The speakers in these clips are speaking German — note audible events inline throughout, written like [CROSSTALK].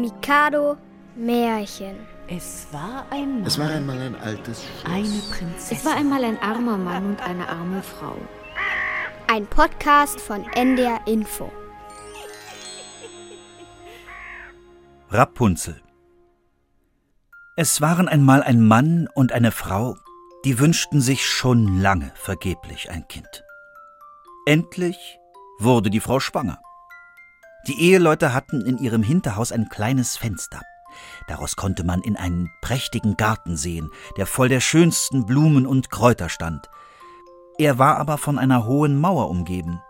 Mikado Märchen. Es war einmal. Es war einmal ein altes Schloss. eine Prinzessin. Es war einmal ein armer Mann und eine arme Frau. Ein Podcast von NDR Info. Rapunzel Es waren einmal ein Mann und eine Frau, die wünschten sich schon lange vergeblich ein Kind. Endlich wurde die Frau schwanger. Die Eheleute hatten in ihrem Hinterhaus ein kleines Fenster. Daraus konnte man in einen prächtigen Garten sehen, der voll der schönsten Blumen und Kräuter stand. Er war aber von einer hohen Mauer umgeben,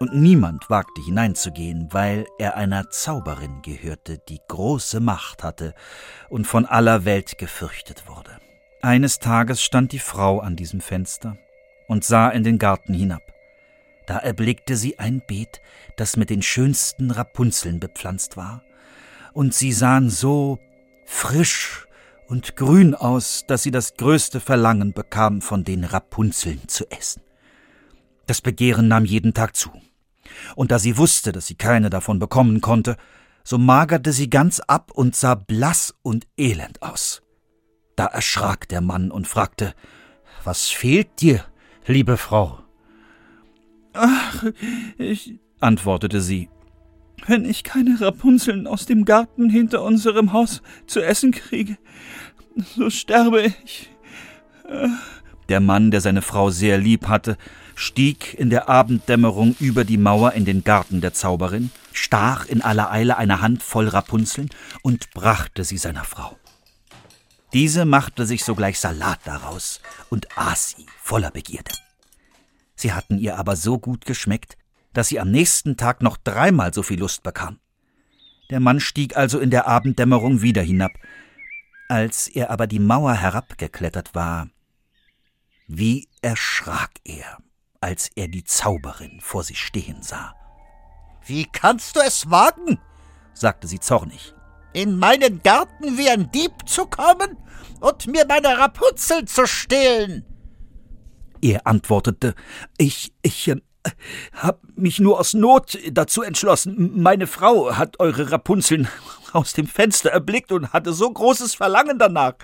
und niemand wagte hineinzugehen, weil er einer Zauberin gehörte, die große Macht hatte und von aller Welt gefürchtet wurde. Eines Tages stand die Frau an diesem Fenster und sah in den Garten hinab. Da erblickte sie ein Beet, das mit den schönsten Rapunzeln bepflanzt war, und sie sahen so frisch und grün aus, dass sie das größte Verlangen bekam, von den Rapunzeln zu essen. Das Begehren nahm jeden Tag zu, und da sie wusste, dass sie keine davon bekommen konnte, so magerte sie ganz ab und sah blass und elend aus. Da erschrak der Mann und fragte Was fehlt dir, liebe Frau? Ach, ich, antwortete sie, wenn ich keine Rapunzeln aus dem Garten hinter unserem Haus zu essen kriege, so sterbe ich. Der Mann, der seine Frau sehr lieb hatte, stieg in der Abenddämmerung über die Mauer in den Garten der Zauberin, stach in aller Eile eine Hand voll Rapunzeln und brachte sie seiner Frau. Diese machte sich sogleich Salat daraus und aß sie voller Begierde. Sie hatten ihr aber so gut geschmeckt, dass sie am nächsten Tag noch dreimal so viel Lust bekam. Der Mann stieg also in der Abenddämmerung wieder hinab. Als er aber die Mauer herabgeklettert war, wie erschrak er, als er die Zauberin vor sich stehen sah. Wie kannst du es wagen? sagte sie zornig in meinen Garten wie ein Dieb zu kommen und mir meine Rapunzel zu stehlen? Er antwortete, ich, ich äh, hab mich nur aus Not dazu entschlossen. Meine Frau hat eure Rapunzeln [LAUGHS] aus dem Fenster erblickt und hatte so großes Verlangen danach,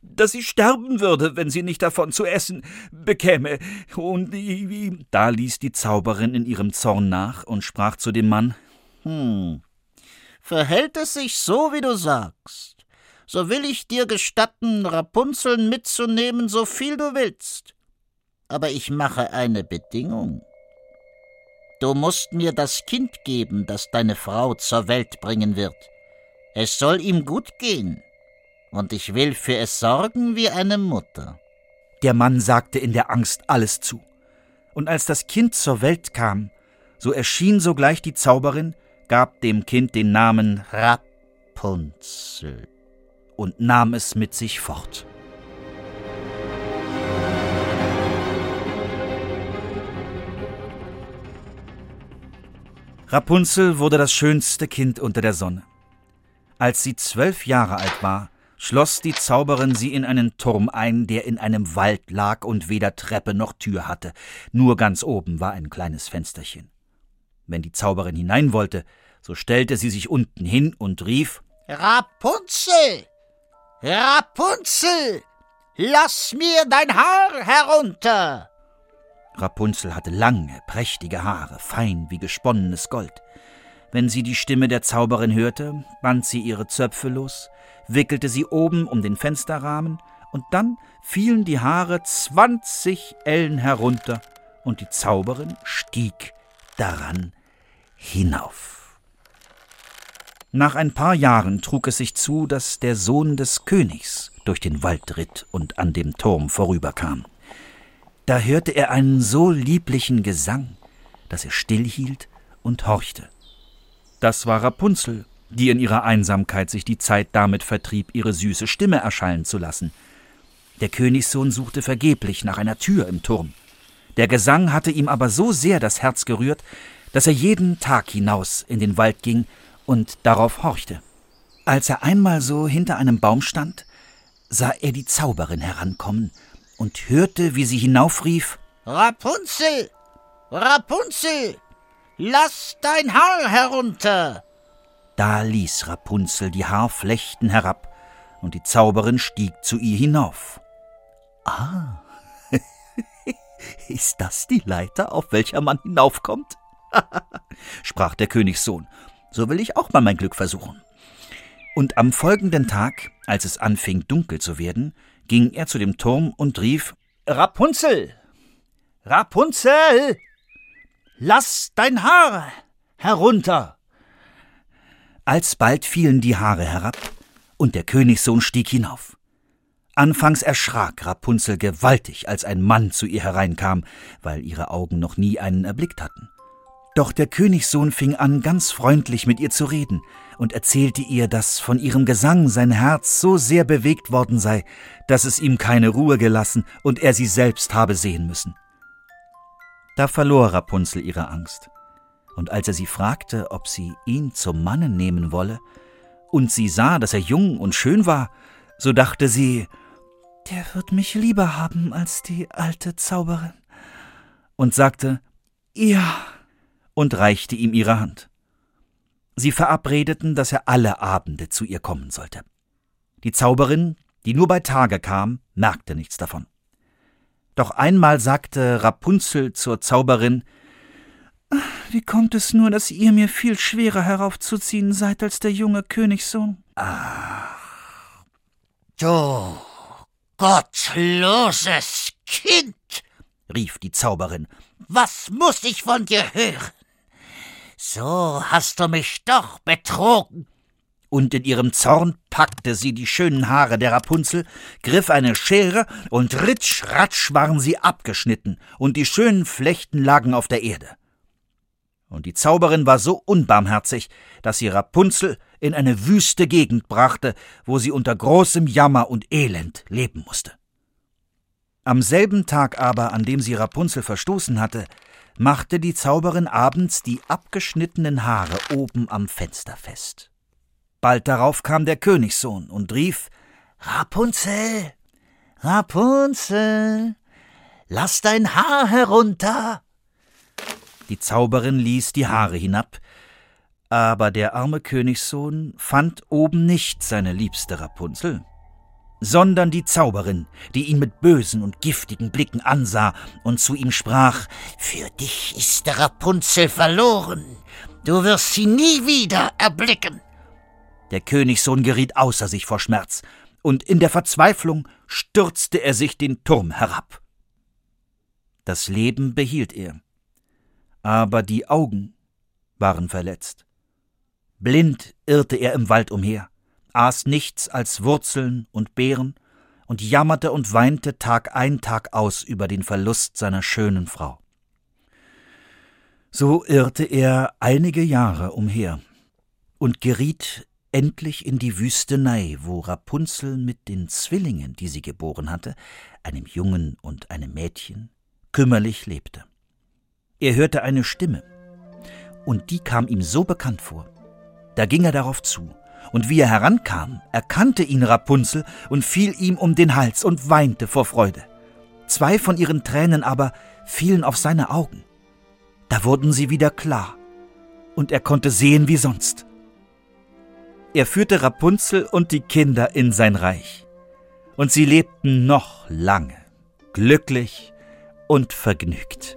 dass sie sterben würde, wenn sie nicht davon zu essen bekäme. Und da ließ die Zauberin in ihrem Zorn nach und sprach zu dem Mann, hm, Verhält es sich so, wie du sagst, so will ich dir gestatten, Rapunzeln mitzunehmen, so viel du willst. Aber ich mache eine Bedingung. Du musst mir das Kind geben, das deine Frau zur Welt bringen wird. Es soll ihm gut gehen, und ich will für es sorgen wie eine Mutter. Der Mann sagte in der Angst alles zu. Und als das Kind zur Welt kam, so erschien sogleich die Zauberin gab dem Kind den Namen Rapunzel und nahm es mit sich fort. Rapunzel wurde das schönste Kind unter der Sonne. Als sie zwölf Jahre alt war, schloss die Zauberin sie in einen Turm ein, der in einem Wald lag und weder Treppe noch Tür hatte, nur ganz oben war ein kleines Fensterchen. Wenn die Zauberin hinein wollte, so stellte sie sich unten hin und rief Rapunzel. Rapunzel. Lass mir dein Haar herunter. Rapunzel hatte lange, prächtige Haare, fein wie gesponnenes Gold. Wenn sie die Stimme der Zauberin hörte, band sie ihre Zöpfe los, wickelte sie oben um den Fensterrahmen, und dann fielen die Haare zwanzig Ellen herunter, und die Zauberin stieg daran hinauf. Nach ein paar Jahren trug es sich zu, dass der Sohn des Königs durch den Wald ritt und an dem Turm vorüberkam. Da hörte er einen so lieblichen Gesang, dass er stillhielt und horchte. Das war Rapunzel, die in ihrer Einsamkeit sich die Zeit damit vertrieb, ihre süße Stimme erschallen zu lassen. Der Königssohn suchte vergeblich nach einer Tür im Turm. Der Gesang hatte ihm aber so sehr das Herz gerührt, dass er jeden Tag hinaus in den Wald ging und darauf horchte. Als er einmal so hinter einem Baum stand, sah er die Zauberin herankommen und hörte, wie sie hinaufrief Rapunzel. Rapunzel. Lass dein Haar herunter. Da ließ Rapunzel die Haarflechten herab, und die Zauberin stieg zu ihr hinauf. Ah, [LAUGHS] ist das die Leiter, auf welcher man hinaufkommt? [LAUGHS] sprach der Königssohn. So will ich auch mal mein Glück versuchen. Und am folgenden Tag, als es anfing dunkel zu werden, ging er zu dem Turm und rief Rapunzel. Rapunzel. Lass dein Haar herunter. Alsbald fielen die Haare herab, und der Königssohn stieg hinauf. Anfangs erschrak Rapunzel gewaltig, als ein Mann zu ihr hereinkam, weil ihre Augen noch nie einen erblickt hatten. Doch der Königssohn fing an, ganz freundlich mit ihr zu reden und erzählte ihr, dass von ihrem Gesang sein Herz so sehr bewegt worden sei, dass es ihm keine Ruhe gelassen und er sie selbst habe sehen müssen. Da verlor Rapunzel ihre Angst, und als er sie fragte, ob sie ihn zum Manne nehmen wolle, und sie sah, dass er jung und schön war, so dachte sie, der wird mich lieber haben als die alte Zauberin, und sagte, ja, und reichte ihm ihre Hand. Sie verabredeten, dass er alle Abende zu ihr kommen sollte. Die Zauberin, die nur bei Tage kam, merkte nichts davon. Doch einmal sagte Rapunzel zur Zauberin Wie kommt es nur, dass ihr mir viel schwerer heraufzuziehen seid als der junge Königssohn? Ach, du gottloses Kind, rief die Zauberin, was muss ich von dir hören? So hast du mich doch betrogen. Und in ihrem Zorn packte sie die schönen Haare der Rapunzel, griff eine Schere und ritsch ratsch waren sie abgeschnitten, und die schönen Flechten lagen auf der Erde. Und die Zauberin war so unbarmherzig, dass sie Rapunzel in eine wüste Gegend brachte, wo sie unter großem Jammer und Elend leben musste. Am selben Tag aber, an dem sie Rapunzel verstoßen hatte, machte die Zauberin abends die abgeschnittenen Haare oben am Fenster fest. Bald darauf kam der Königssohn und rief Rapunzel, Rapunzel, lass dein Haar herunter. Die Zauberin ließ die Haare hinab, aber der arme Königssohn fand oben nicht seine liebste Rapunzel, sondern die Zauberin, die ihn mit bösen und giftigen Blicken ansah und zu ihm sprach Für dich ist der Rapunzel verloren, du wirst sie nie wieder erblicken. Der Königssohn geriet außer sich vor Schmerz, und in der Verzweiflung stürzte er sich den Turm herab. Das Leben behielt er, aber die Augen waren verletzt. Blind irrte er im Wald umher, aß nichts als Wurzeln und Beeren und jammerte und weinte Tag ein Tag aus über den Verlust seiner schönen Frau. So irrte er einige Jahre umher und geriet endlich in die Wüstenei, wo Rapunzel mit den Zwillingen, die sie geboren hatte, einem Jungen und einem Mädchen, kümmerlich lebte. Er hörte eine Stimme, und die kam ihm so bekannt vor. Da ging er darauf zu, und wie er herankam, erkannte ihn Rapunzel und fiel ihm um den Hals und weinte vor Freude. Zwei von ihren Tränen aber fielen auf seine Augen. Da wurden sie wieder klar, und er konnte sehen wie sonst. Er führte Rapunzel und die Kinder in sein Reich. Und sie lebten noch lange, glücklich und vergnügt.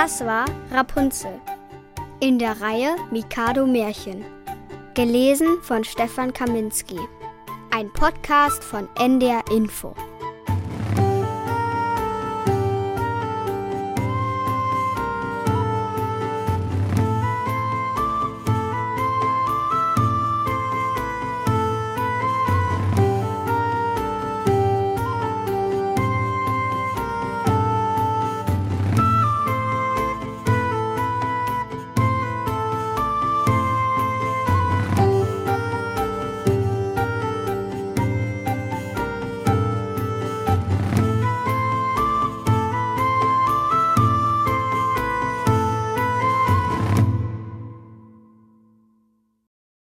Das war Rapunzel in der Reihe Mikado Märchen. Gelesen von Stefan Kaminski. Ein Podcast von NDR Info.